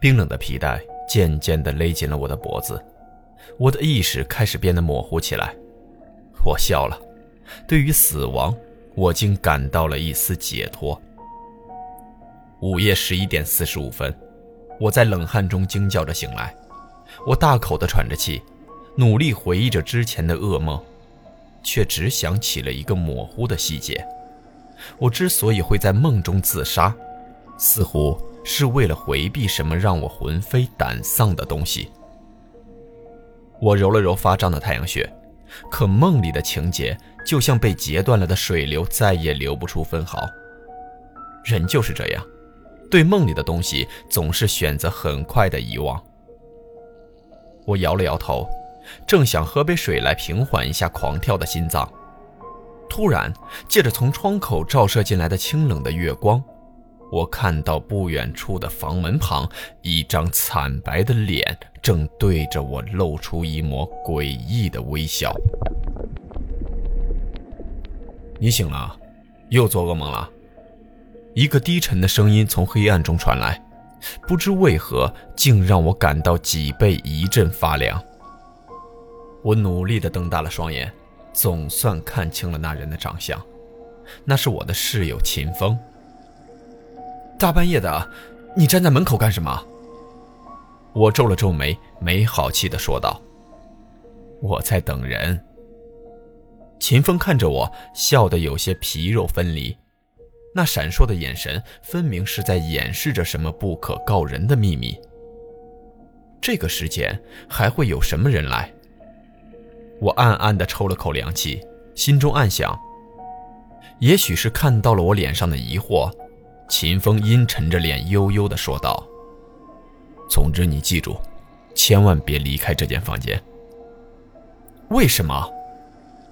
冰冷的皮带渐渐地勒紧了我的脖子，我的意识开始变得模糊起来。我笑了，对于死亡，我竟感到了一丝解脱。午夜十一点四十五分，我在冷汗中惊叫着醒来，我大口地喘着气，努力回忆着之前的噩梦，却只想起了一个模糊的细节：我之所以会在梦中自杀，似乎……是为了回避什么让我魂飞胆丧的东西。我揉了揉发胀的太阳穴，可梦里的情节就像被截断了的水流，再也流不出分毫。人就是这样，对梦里的东西总是选择很快的遗忘。我摇了摇头，正想喝杯水来平缓一下狂跳的心脏，突然，借着从窗口照射进来的清冷的月光。我看到不远处的房门旁，一张惨白的脸正对着我露出一抹诡异的微笑。你醒了，又做噩梦了。一个低沉的声音从黑暗中传来，不知为何，竟让我感到脊背一阵发凉。我努力地瞪大了双眼，总算看清了那人的长相，那是我的室友秦风。大半夜的，你站在门口干什么？我皱了皱眉，没好气地说道：“我在等人。”秦风看着我，笑得有些皮肉分离，那闪烁的眼神分明是在掩饰着什么不可告人的秘密。这个时间还会有什么人来？我暗暗地抽了口凉气，心中暗想：也许是看到了我脸上的疑惑。秦风阴沉着脸，悠悠地说道：“总之，你记住，千万别离开这间房间。”为什么？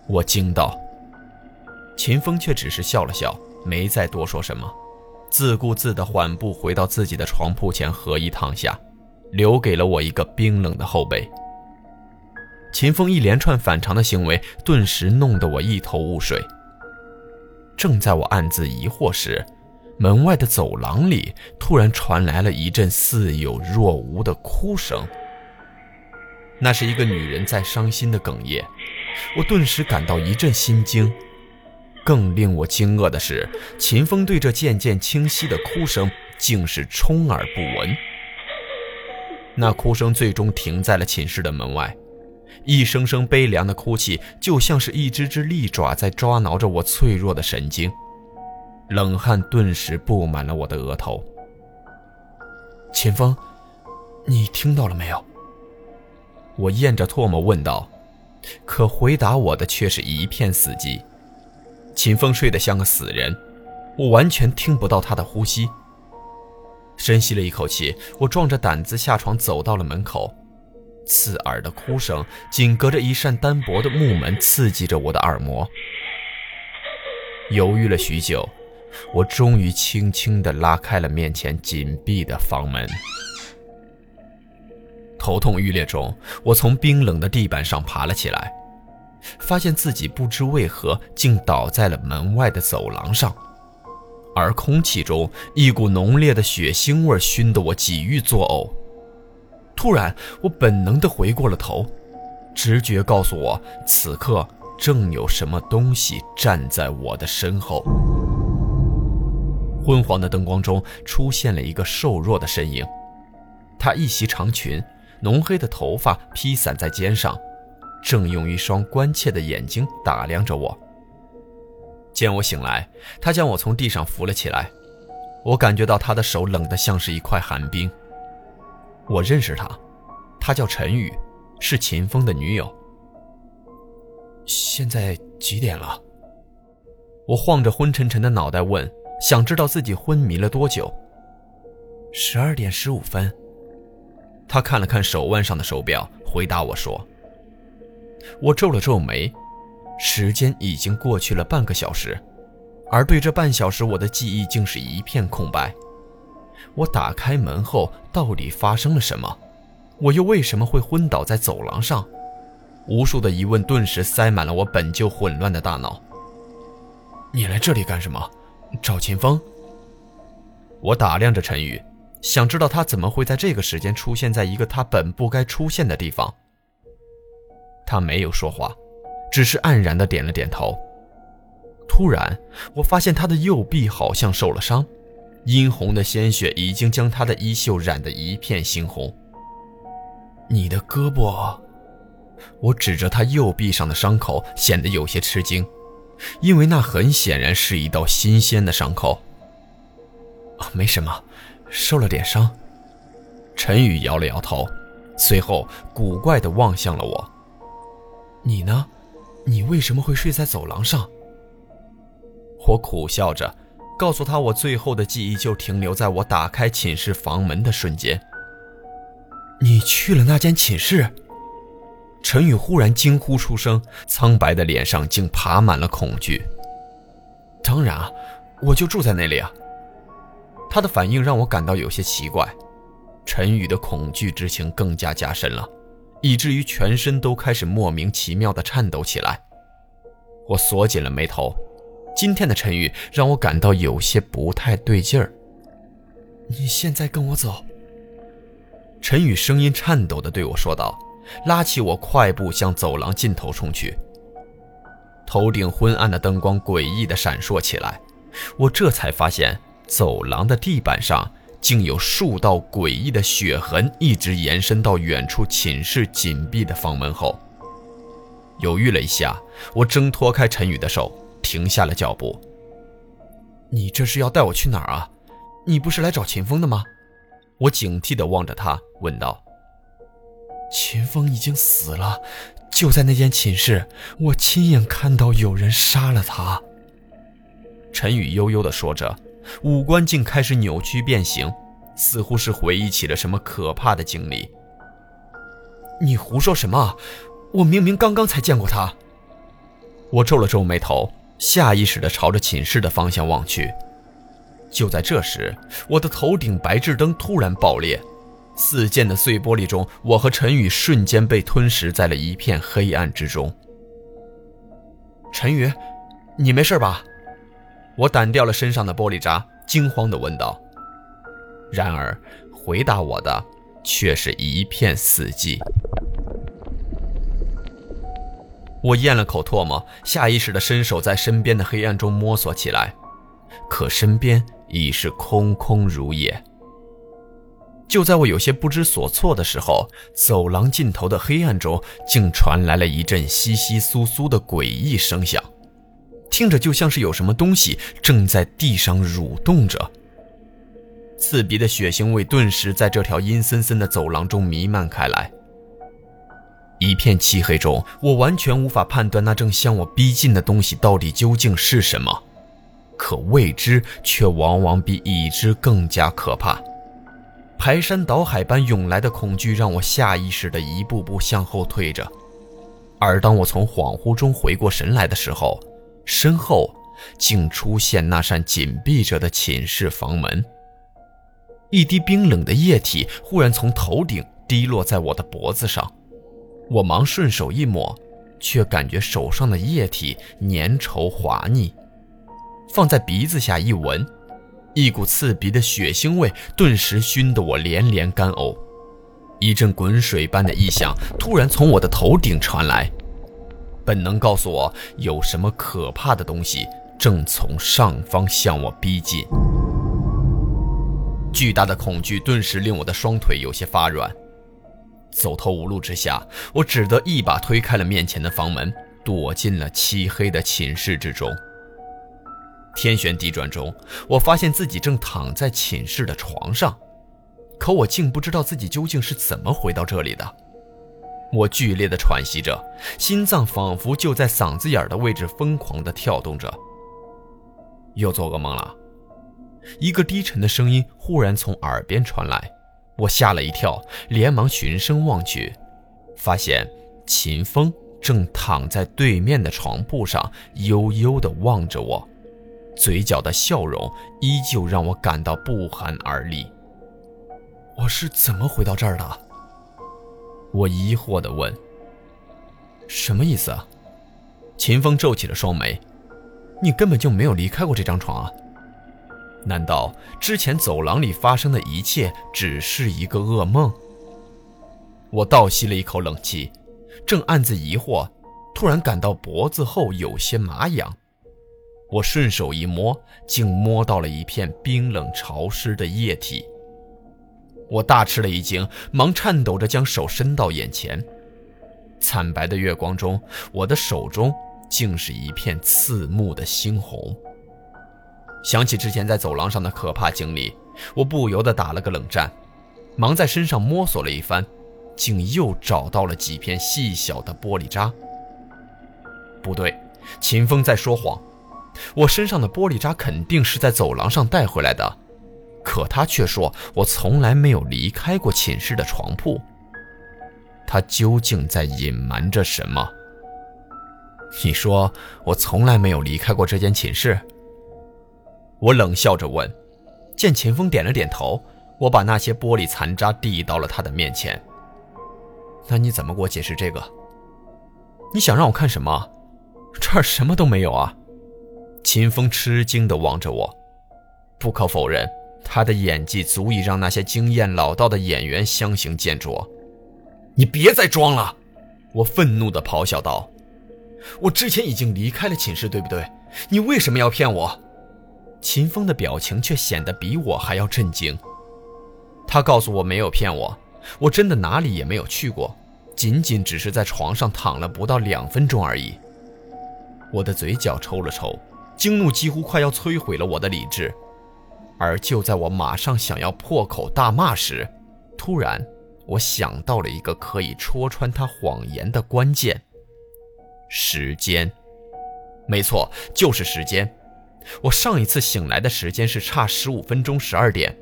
我惊道。秦风却只是笑了笑，没再多说什么，自顾自地缓步回到自己的床铺前，合衣躺下，留给了我一个冰冷的后背。秦风一连串反常的行为，顿时弄得我一头雾水。正在我暗自疑惑时，门外的走廊里突然传来了一阵似有若无的哭声，那是一个女人在伤心的哽咽。我顿时感到一阵心惊。更令我惊愕的是，秦风对这渐渐清晰的哭声竟是充耳不闻。那哭声最终停在了寝室的门外，一声声悲凉的哭泣，就像是一只只利爪在抓挠着我脆弱的神经。冷汗顿时布满了我的额头。秦风，你听到了没有？我咽着唾沫问道。可回答我的却是一片死寂。秦风睡得像个死人，我完全听不到他的呼吸。深吸了一口气，我壮着胆子下床，走到了门口。刺耳的哭声紧隔着一扇单薄的木门，刺激着我的耳膜。犹豫了许久。我终于轻轻地拉开了面前紧闭的房门。头痛欲裂中，我从冰冷的地板上爬了起来，发现自己不知为何竟倒在了门外的走廊上，而空气中一股浓烈的血腥味熏得我几欲作呕。突然，我本能地回过了头，直觉告诉我，此刻正有什么东西站在我的身后。昏黄的灯光中出现了一个瘦弱的身影，他一袭长裙，浓黑的头发披散在肩上，正用一双关切的眼睛打量着我。见我醒来，他将我从地上扶了起来，我感觉到他的手冷得像是一块寒冰。我认识他，他叫陈宇，是秦风的女友。现在几点了？我晃着昏沉沉的脑袋问，想知道自己昏迷了多久。十二点十五分。他看了看手腕上的手表，回答我说：“我皱了皱眉，时间已经过去了半个小时，而对这半小时，我的记忆竟是一片空白。我打开门后，到底发生了什么？我又为什么会昏倒在走廊上？无数的疑问顿时塞满了我本就混乱的大脑。你来这里干什么？赵秦风？我打量着陈宇。”想知道他怎么会在这个时间出现在一个他本不该出现的地方。他没有说话，只是黯然的点了点头。突然，我发现他的右臂好像受了伤，殷红的鲜血已经将他的衣袖染得一片猩红。你的胳膊，我指着他右臂上的伤口，显得有些吃惊，因为那很显然是一道新鲜的伤口。啊，没什么。受了点伤，陈宇摇了摇头，随后古怪地望向了我。你呢？你为什么会睡在走廊上？我苦笑着，告诉他我最后的记忆就停留在我打开寝室房门的瞬间。你去了那间寝室？陈宇忽然惊呼出声，苍白的脸上竟爬满了恐惧。当然啊，我就住在那里啊。他的反应让我感到有些奇怪，陈宇的恐惧之情更加加深了，以至于全身都开始莫名其妙的颤抖起来。我锁紧了眉头，今天的陈宇让我感到有些不太对劲儿。你现在跟我走。陈宇声音颤抖的对我说道，拉起我快步向走廊尽头冲去。头顶昏暗的灯光诡异地闪烁起来，我这才发现。走廊的地板上竟有数道诡异的血痕，一直延伸到远处寝室紧闭的房门后。犹豫了一下，我挣脱开陈宇的手，停下了脚步。你这是要带我去哪儿啊？你不是来找秦风的吗？我警惕地望着他，问道。秦风已经死了，就在那间寝室，我亲眼看到有人杀了他。陈宇悠悠地说着。五官竟开始扭曲变形，似乎是回忆起了什么可怕的经历。你胡说什么？我明明刚刚才见过他。我皱了皱眉头，下意识地朝着寝室的方向望去。就在这时，我的头顶白炽灯突然爆裂，四溅的碎玻璃中，我和陈宇瞬间被吞噬在了一片黑暗之中。陈宇，你没事吧？我掸掉了身上的玻璃渣，惊慌地问道。然而，回答我的却是一片死寂。我咽了口唾沫，下意识地伸手在身边的黑暗中摸索起来，可身边已是空空如也。就在我有些不知所措的时候，走廊尽头的黑暗中竟传来了一阵窸窸窣窣的诡异声响。听着就像是有什么东西正在地上蠕动着，刺鼻的血腥味顿时在这条阴森森的走廊中弥漫开来。一片漆黑中，我完全无法判断那正向我逼近的东西到底究竟是什么，可未知却往往比已知更加可怕。排山倒海般涌来的恐惧让我下意识地一步步向后退着，而当我从恍惚中回过神来的时候，身后竟出现那扇紧闭着的寝室房门，一滴冰冷的液体忽然从头顶滴落在我的脖子上，我忙顺手一抹，却感觉手上的液体粘稠滑腻，放在鼻子下一闻，一股刺鼻的血腥味顿时熏得我连连干呕，一阵滚水般的异响突然从我的头顶传来。本能告诉我，有什么可怕的东西正从上方向我逼近。巨大的恐惧顿时令我的双腿有些发软，走投无路之下，我只得一把推开了面前的房门，躲进了漆黑的寝室之中。天旋地转中，我发现自己正躺在寝室的床上，可我竟不知道自己究竟是怎么回到这里的。我剧烈的喘息着，心脏仿佛就在嗓子眼的位置疯狂的跳动着。又做噩梦了。一个低沉的声音忽然从耳边传来，我吓了一跳，连忙循声望去，发现秦风正躺在对面的床铺上，悠悠地望着我，嘴角的笑容依旧让我感到不寒而栗。我是怎么回到这儿的？我疑惑地问。什么意思啊？秦风皱起了双眉，你根本就没有离开过这张床啊！难道之前走廊里发生的一切只是一个噩梦？我倒吸了一口冷气，正暗自疑惑，突然感到脖子后有些麻痒。我顺手一摸，竟摸到了一片冰冷潮湿的液体。我大吃了一惊，忙颤抖着将手伸到眼前。惨白的月光中，我的手中竟是一片刺目的猩红。想起之前在走廊上的可怕经历，我不由得打了个冷战，忙在身上摸索了一番，竟又找到了几片细小的玻璃渣。不对，秦风在说谎，我身上的玻璃渣肯定是在走廊上带回来的，可他却说我从来没有离开过寝室的床铺。他究竟在隐瞒着什么？你说我从来没有离开过这间寝室。我冷笑着问，见秦风点了点头，我把那些玻璃残渣递到了他的面前。那你怎么给我解释这个？你想让我看什么？这儿什么都没有啊！秦风吃惊地望着我。不可否认，他的演技足以让那些经验老道的演员相形见绌。你别再装了！我愤怒地咆哮道：“我之前已经离开了寝室，对不对？你为什么要骗我？”秦风的表情却显得比我还要震惊。他告诉我没有骗我，我真的哪里也没有去过，仅仅只是在床上躺了不到两分钟而已。我的嘴角抽了抽，惊怒几乎快要摧毁了我的理智。而就在我马上想要破口大骂时，突然。我想到了一个可以戳穿他谎言的关键：时间。没错，就是时间。我上一次醒来的时间是差十五分钟，十二点，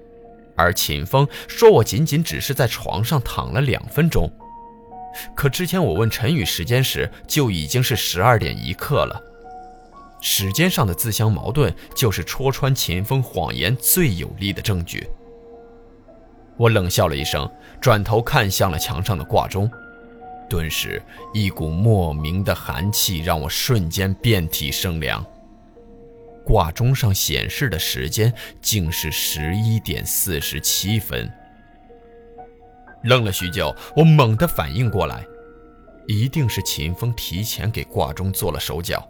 而秦风说我仅仅只是在床上躺了两分钟。可之前我问陈宇时间时，就已经是十二点一刻了。时间上的自相矛盾，就是戳穿秦风谎言最有力的证据。我冷笑了一声，转头看向了墙上的挂钟，顿时一股莫名的寒气让我瞬间遍体生凉。挂钟上显示的时间竟是十一点四十七分。愣了许久，我猛地反应过来，一定是秦风提前给挂钟做了手脚。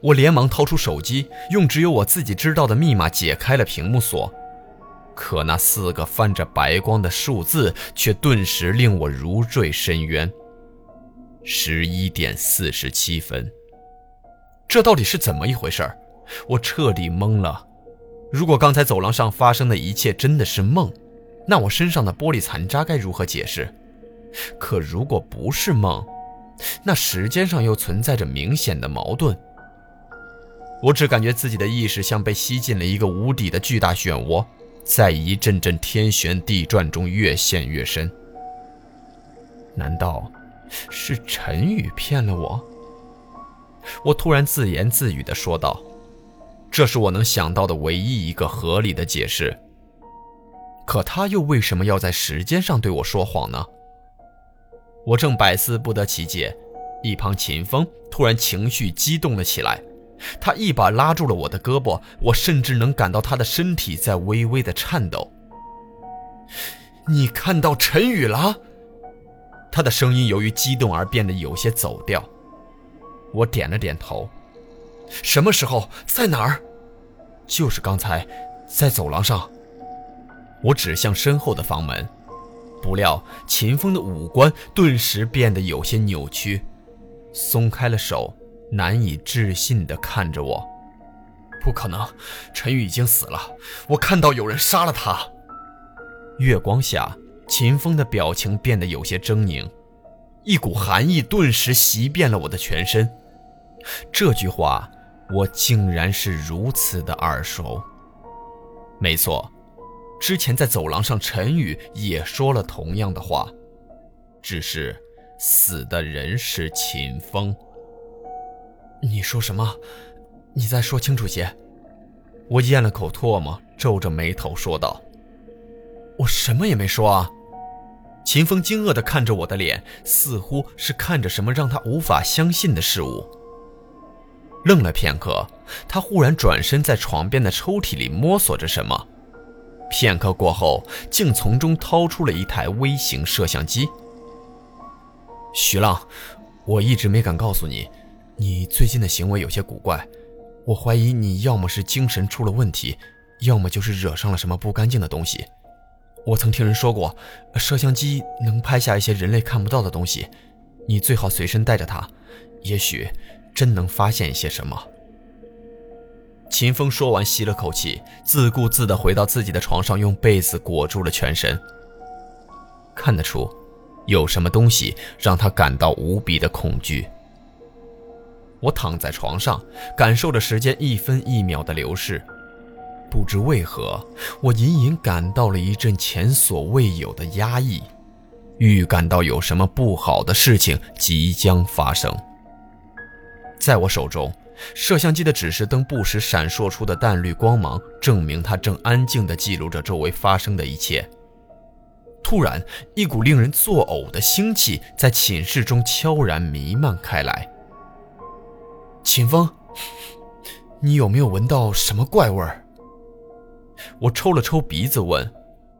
我连忙掏出手机，用只有我自己知道的密码解开了屏幕锁。可那四个泛着白光的数字，却顿时令我如坠深渊。十一点四十七分，这到底是怎么一回事我彻底懵了。如果刚才走廊上发生的一切真的是梦，那我身上的玻璃残渣该如何解释？可如果不是梦，那时间上又存在着明显的矛盾。我只感觉自己的意识像被吸进了一个无底的巨大漩涡。在一阵阵天旋地转中越陷越深。难道是陈宇骗了我？我突然自言自语地说道：“这是我能想到的唯一一个合理的解释。可他又为什么要在时间上对我说谎呢？”我正百思不得其解，一旁秦风突然情绪激动了起来。他一把拉住了我的胳膊，我甚至能感到他的身体在微微的颤抖。你看到陈宇了？他的声音由于激动而变得有些走调。我点了点头。什么时候？在哪儿？就是刚才，在走廊上。我指向身后的房门。不料秦风的五官顿时变得有些扭曲，松开了手。难以置信地看着我，不可能，陈宇已经死了。我看到有人杀了他。月光下，秦风的表情变得有些狰狞，一股寒意顿时袭遍了我的全身。这句话，我竟然是如此的耳熟。没错，之前在走廊上，陈宇也说了同样的话，只是死的人是秦风。你说什么？你再说清楚些。我咽了口唾沫，皱着眉头说道：“我什么也没说啊。”秦风惊愕地看着我的脸，似乎是看着什么让他无法相信的事物。愣了片刻，他忽然转身在床边的抽屉里摸索着什么。片刻过后，竟从中掏出了一台微型摄像机。徐浪，我一直没敢告诉你，你最近的行为有些古怪，我怀疑你要么是精神出了问题，要么就是惹上了什么不干净的东西。我曾听人说过，摄像机能拍下一些人类看不到的东西，你最好随身带着它，也许真能发现一些什么。秦风说完，吸了口气，自顾自地回到自己的床上，用被子裹住了全身。看得出，有什么东西让他感到无比的恐惧。我躺在床上，感受着时间一分一秒的流逝。不知为何，我隐隐感到了一阵前所未有的压抑，预感到有什么不好的事情即将发生。在我手中，摄像机的指示灯不时闪烁出的淡绿光芒，证明它正安静地记录着周围发生的一切。突然，一股令人作呕的腥气在寝室中悄然弥漫开来。秦风，你有没有闻到什么怪味儿？我抽了抽鼻子问，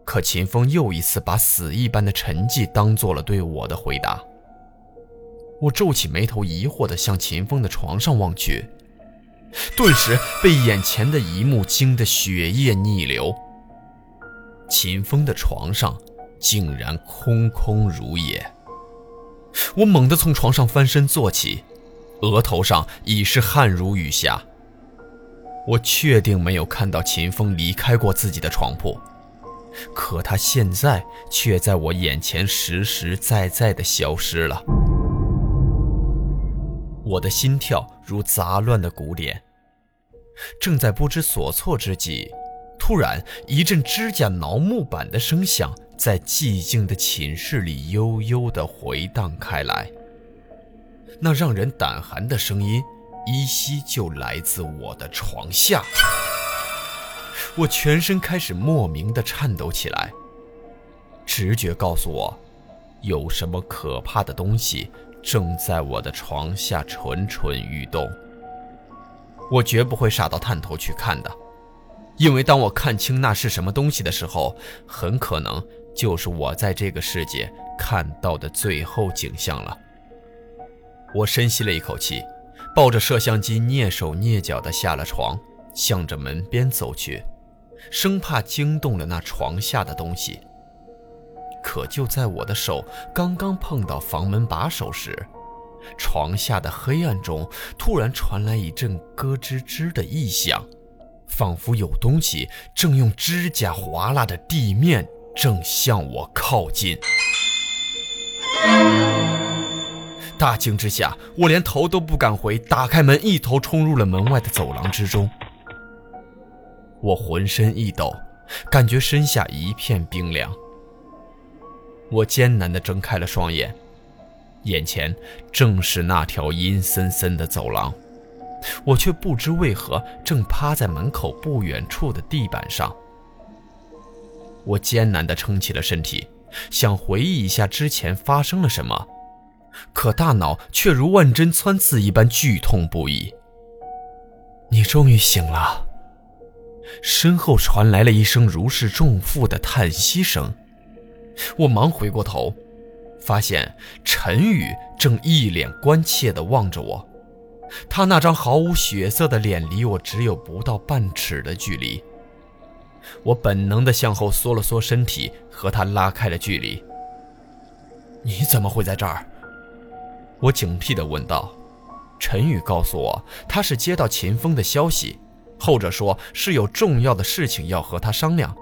可秦风又一次把死一般的沉寂当做了对我的回答。我皱起眉头，疑惑地向秦风的床上望去，顿时被眼前的一幕惊得血液逆流。秦风的床上竟然空空如也。我猛地从床上翻身坐起，额头上已是汗如雨下。我确定没有看到秦风离开过自己的床铺，可他现在却在我眼前实实在在的消失了。我的心跳如杂乱的鼓点，正在不知所措之际，突然一阵指甲挠木板的声响在寂静的寝室里悠悠地回荡开来，那让人胆寒的声音。依稀就来自我的床下，我全身开始莫名的颤抖起来。直觉告诉我，有什么可怕的东西正在我的床下蠢蠢欲动。我绝不会傻到探头去看的，因为当我看清那是什么东西的时候，很可能就是我在这个世界看到的最后景象了。我深吸了一口气。抱着摄像机，蹑手蹑脚地下了床，向着门边走去，生怕惊动了那床下的东西。可就在我的手刚刚碰到房门把手时，床下的黑暗中突然传来一阵咯吱吱的异响，仿佛有东西正用指甲划拉着地面，正向我靠近。大惊之下，我连头都不敢回，打开门，一头冲入了门外的走廊之中。我浑身一抖，感觉身下一片冰凉。我艰难地睁开了双眼，眼前正是那条阴森森的走廊，我却不知为何正趴在门口不远处的地板上。我艰难地撑起了身体，想回忆一下之前发生了什么。可大脑却如万针穿刺一般剧痛不已。你终于醒了。身后传来了一声如释重负的叹息声。我忙回过头，发现陈宇正一脸关切地望着我。他那张毫无血色的脸离我只有不到半尺的距离。我本能地向后缩了缩身体，和他拉开了距离。你怎么会在这儿？我警惕地问道：“陈宇告诉我，他是接到秦风的消息，后者说是有重要的事情要和他商量，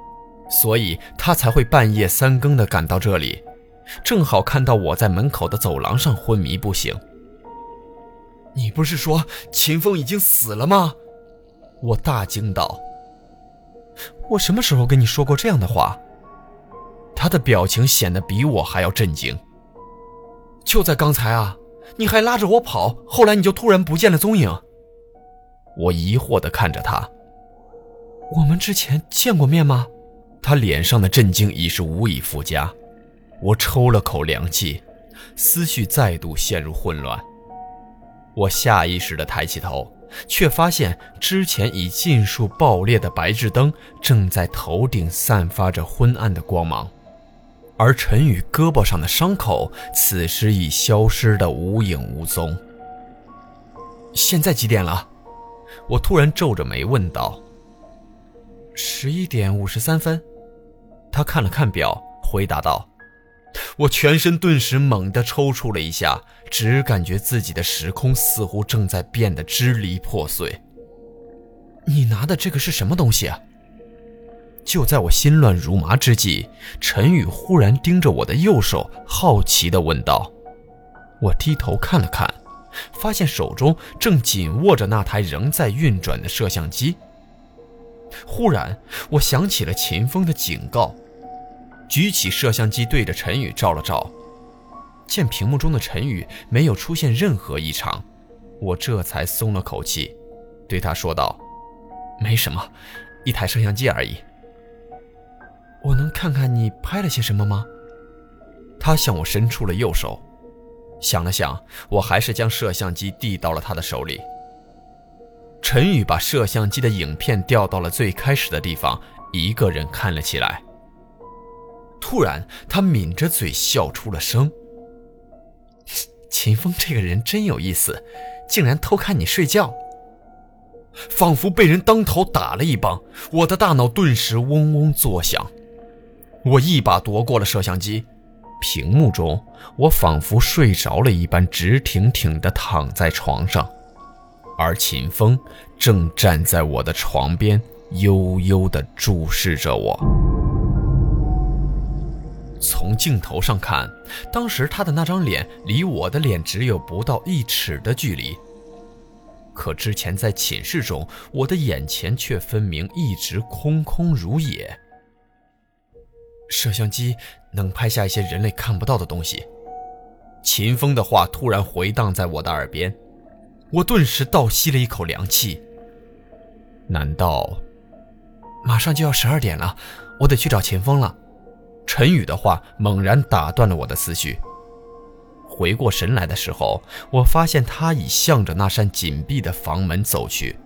所以他才会半夜三更的赶到这里，正好看到我在门口的走廊上昏迷不醒。”你不是说秦风已经死了吗？我大惊道。我什么时候跟你说过这样的话？他的表情显得比我还要震惊。就在刚才啊，你还拉着我跑，后来你就突然不见了踪影。我疑惑地看着他。我们之前见过面吗？他脸上的震惊已是无以复加。我抽了口凉气，思绪再度陷入混乱。我下意识地抬起头。却发现之前已尽数爆裂的白炽灯正在头顶散发着昏暗的光芒，而陈宇胳膊上的伤口此时已消失得无影无踪。现在几点了？我突然皱着眉问道。十一点五十三分。他看了看表，回答道。我全身顿时猛地抽搐了一下，只感觉自己的时空似乎正在变得支离破碎。你拿的这个是什么东西啊？就在我心乱如麻之际，陈宇忽然盯着我的右手，好奇地问道。我低头看了看，发现手中正紧握着那台仍在运转的摄像机。忽然，我想起了秦风的警告。举起摄像机对着陈宇照了照，见屏幕中的陈宇没有出现任何异常，我这才松了口气，对他说道：“没什么，一台摄像机而已。”我能看看你拍了些什么吗？他向我伸出了右手，想了想，我还是将摄像机递到了他的手里。陈宇把摄像机的影片调到了最开始的地方，一个人看了起来。突然，他抿着嘴笑出了声。秦风这个人真有意思，竟然偷看你睡觉。仿佛被人当头打了一棒，我的大脑顿时嗡嗡作响。我一把夺过了摄像机，屏幕中我仿佛睡着了一般，直挺挺地躺在床上，而秦风正站在我的床边，悠悠地注视着我。从镜头上看，当时他的那张脸离我的脸只有不到一尺的距离。可之前在寝室中，我的眼前却分明一直空空如也。摄像机能拍下一些人类看不到的东西。秦风的话突然回荡在我的耳边，我顿时倒吸了一口凉气。难道，马上就要十二点了，我得去找秦风了。陈宇的话猛然打断了我的思绪。回过神来的时候，我发现他已向着那扇紧闭的房门走去。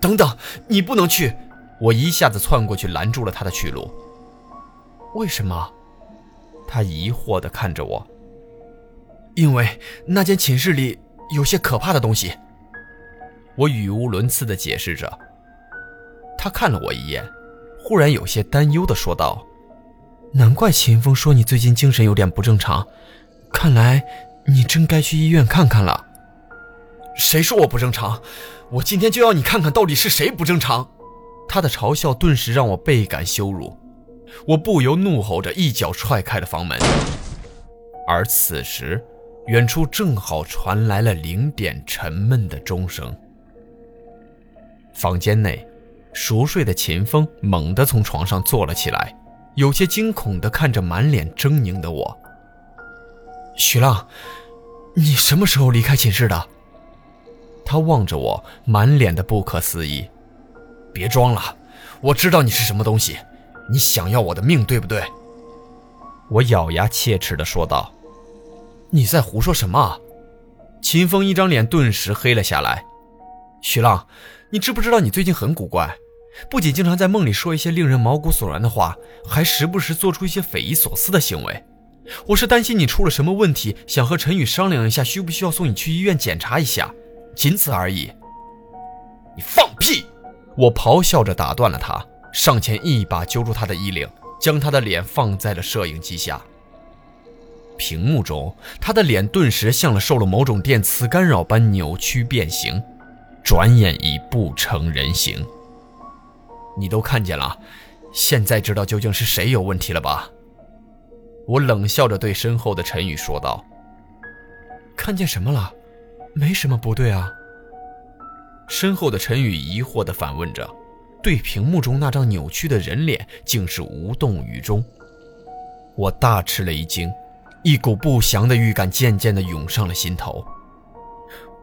等等，你不能去！我一下子窜过去拦住了他的去路。为什么？他疑惑地看着我。因为那间寝室里有些可怕的东西。我语无伦次地解释着。他看了我一眼，忽然有些担忧地说道。难怪秦风说你最近精神有点不正常，看来你真该去医院看看了。谁说我不正常？我今天就要你看看到底是谁不正常！他的嘲笑顿时让我倍感羞辱，我不由怒吼着一脚踹开了房门。而此时，远处正好传来了零点沉闷的钟声。房间内，熟睡的秦风猛地从床上坐了起来。有些惊恐地看着满脸狰狞的我，徐浪，你什么时候离开寝室的？他望着我，满脸的不可思议。别装了，我知道你是什么东西，你想要我的命，对不对？我咬牙切齿地说道。你在胡说什么？秦风一张脸顿时黑了下来。徐浪，你知不知道你最近很古怪？不仅经常在梦里说一些令人毛骨悚然的话，还时不时做出一些匪夷所思的行为。我是担心你出了什么问题，想和陈宇商量一下，需不需要送你去医院检查一下，仅此而已。你放屁！我咆哮着打断了他，上前一把揪住他的衣领，将他的脸放在了摄影机下。屏幕中，他的脸顿时像了受了某种电磁干扰般扭曲变形，转眼已不成人形。你都看见了，现在知道究竟是谁有问题了吧？我冷笑着对身后的陈宇说道：“看见什么了？”没什么不对啊。身后的陈宇疑惑地反问着，对屏幕中那张扭曲的人脸竟是无动于衷。我大吃了一惊，一股不祥的预感渐渐地涌上了心头。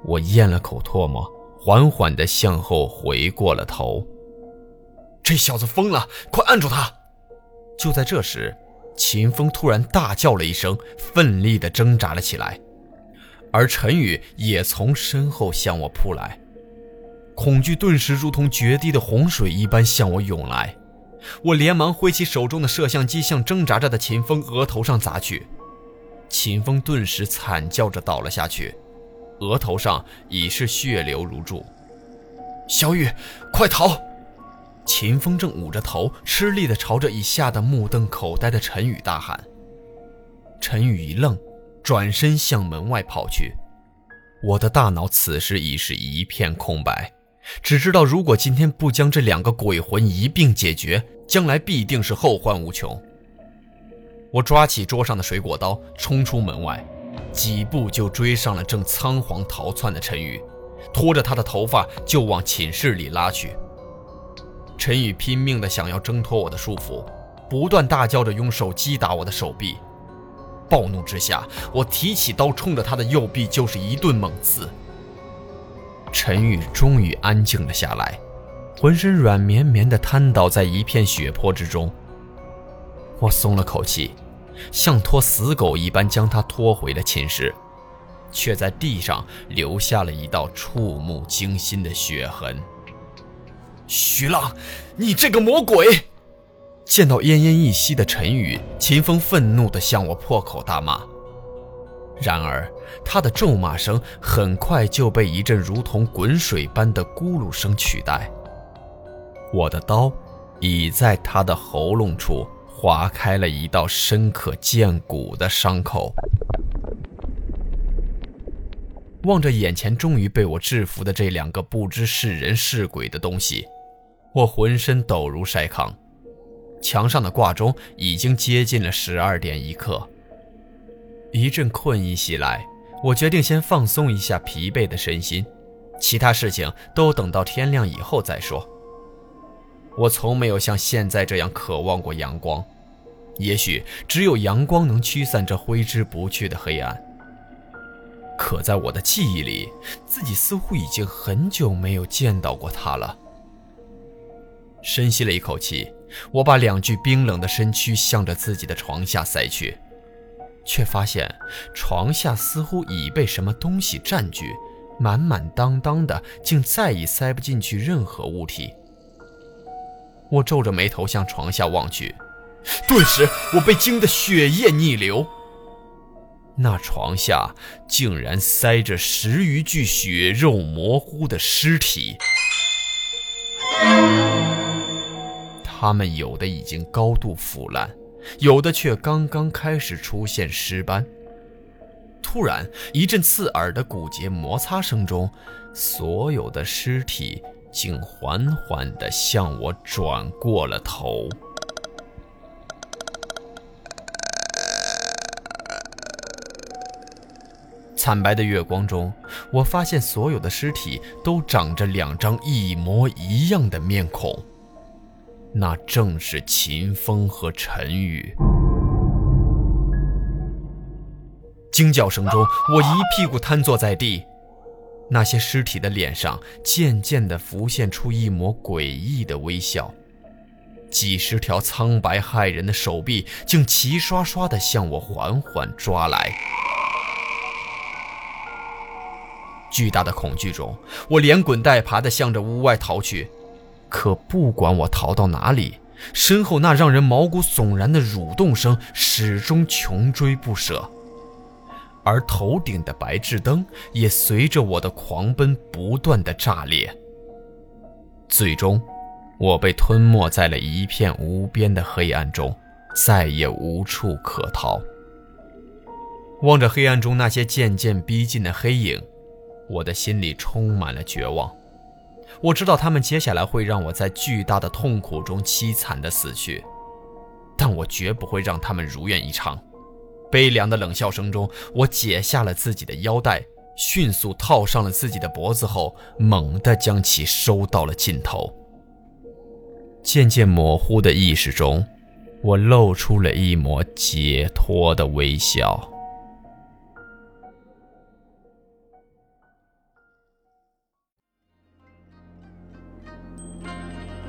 我咽了口唾沫，缓缓地向后回过了头。这小子疯了，快按住他！就在这时，秦风突然大叫了一声，奋力地挣扎了起来，而陈宇也从身后向我扑来，恐惧顿时如同决堤的洪水一般向我涌来。我连忙挥起手中的摄像机，向挣扎着的秦风额头上砸去，秦风顿时惨叫着倒了下去，额头上已是血流如注。小雨，快逃！秦风正捂着头，吃力地朝着已吓得目瞪口呆的陈宇大喊。陈宇一愣，转身向门外跑去。我的大脑此时已是一片空白，只知道如果今天不将这两个鬼魂一并解决，将来必定是后患无穷。我抓起桌上的水果刀，冲出门外，几步就追上了正仓皇逃窜的陈宇，拖着他的头发就往寝室里拉去。陈宇拼命地想要挣脱我的束缚，不断大叫着用手击打我的手臂。暴怒之下，我提起刀冲着他的右臂就是一顿猛刺。陈宇终于安静了下来，浑身软绵绵地瘫倒在一片血泊之中。我松了口气，像拖死狗一般将他拖回了寝室，却在地上留下了一道触目惊心的血痕。徐浪，你这个魔鬼！见到奄奄一息的陈宇，秦风愤怒地向我破口大骂。然而，他的咒骂声很快就被一阵如同滚水般的咕噜声取代。我的刀已在他的喉咙处划开了一道深可见骨的伤口。望着眼前终于被我制服的这两个不知是人是鬼的东西。我浑身抖如筛糠，墙上的挂钟已经接近了十二点一刻。一阵困意袭来，我决定先放松一下疲惫的身心，其他事情都等到天亮以后再说。我从没有像现在这样渴望过阳光，也许只有阳光能驱散这挥之不去的黑暗。可在我的记忆里，自己似乎已经很久没有见到过它了。深吸了一口气，我把两具冰冷的身躯向着自己的床下塞去，却发现床下似乎已被什么东西占据，满满当当的，竟再也塞不进去任何物体。我皱着眉头向床下望去，顿时我被惊得血液逆流。那床下竟然塞着十余具血肉模糊的尸体。他们有的已经高度腐烂，有的却刚刚开始出现尸斑。突然，一阵刺耳的骨节摩擦声中，所有的尸体竟缓缓地向我转过了头。惨白的月光中，我发现所有的尸体都长着两张一模一样的面孔。那正是秦风和陈宇。惊叫声中，我一屁股瘫坐在地。那些尸体的脸上渐渐地浮现出一抹诡异的微笑，几十条苍白骇人的手臂竟齐刷刷地向我缓缓抓来。巨大的恐惧中，我连滚带爬地向着屋外逃去。可不管我逃到哪里，身后那让人毛骨悚然的蠕动声始终穷追不舍，而头顶的白炽灯也随着我的狂奔不断的炸裂。最终，我被吞没在了一片无边的黑暗中，再也无处可逃。望着黑暗中那些渐渐逼近的黑影，我的心里充满了绝望。我知道他们接下来会让我在巨大的痛苦中凄惨的死去，但我绝不会让他们如愿以偿。悲凉的冷笑声中，我解下了自己的腰带，迅速套上了自己的脖子后，猛地将其收到了尽头。渐渐模糊的意识中，我露出了一抹解脱的微笑。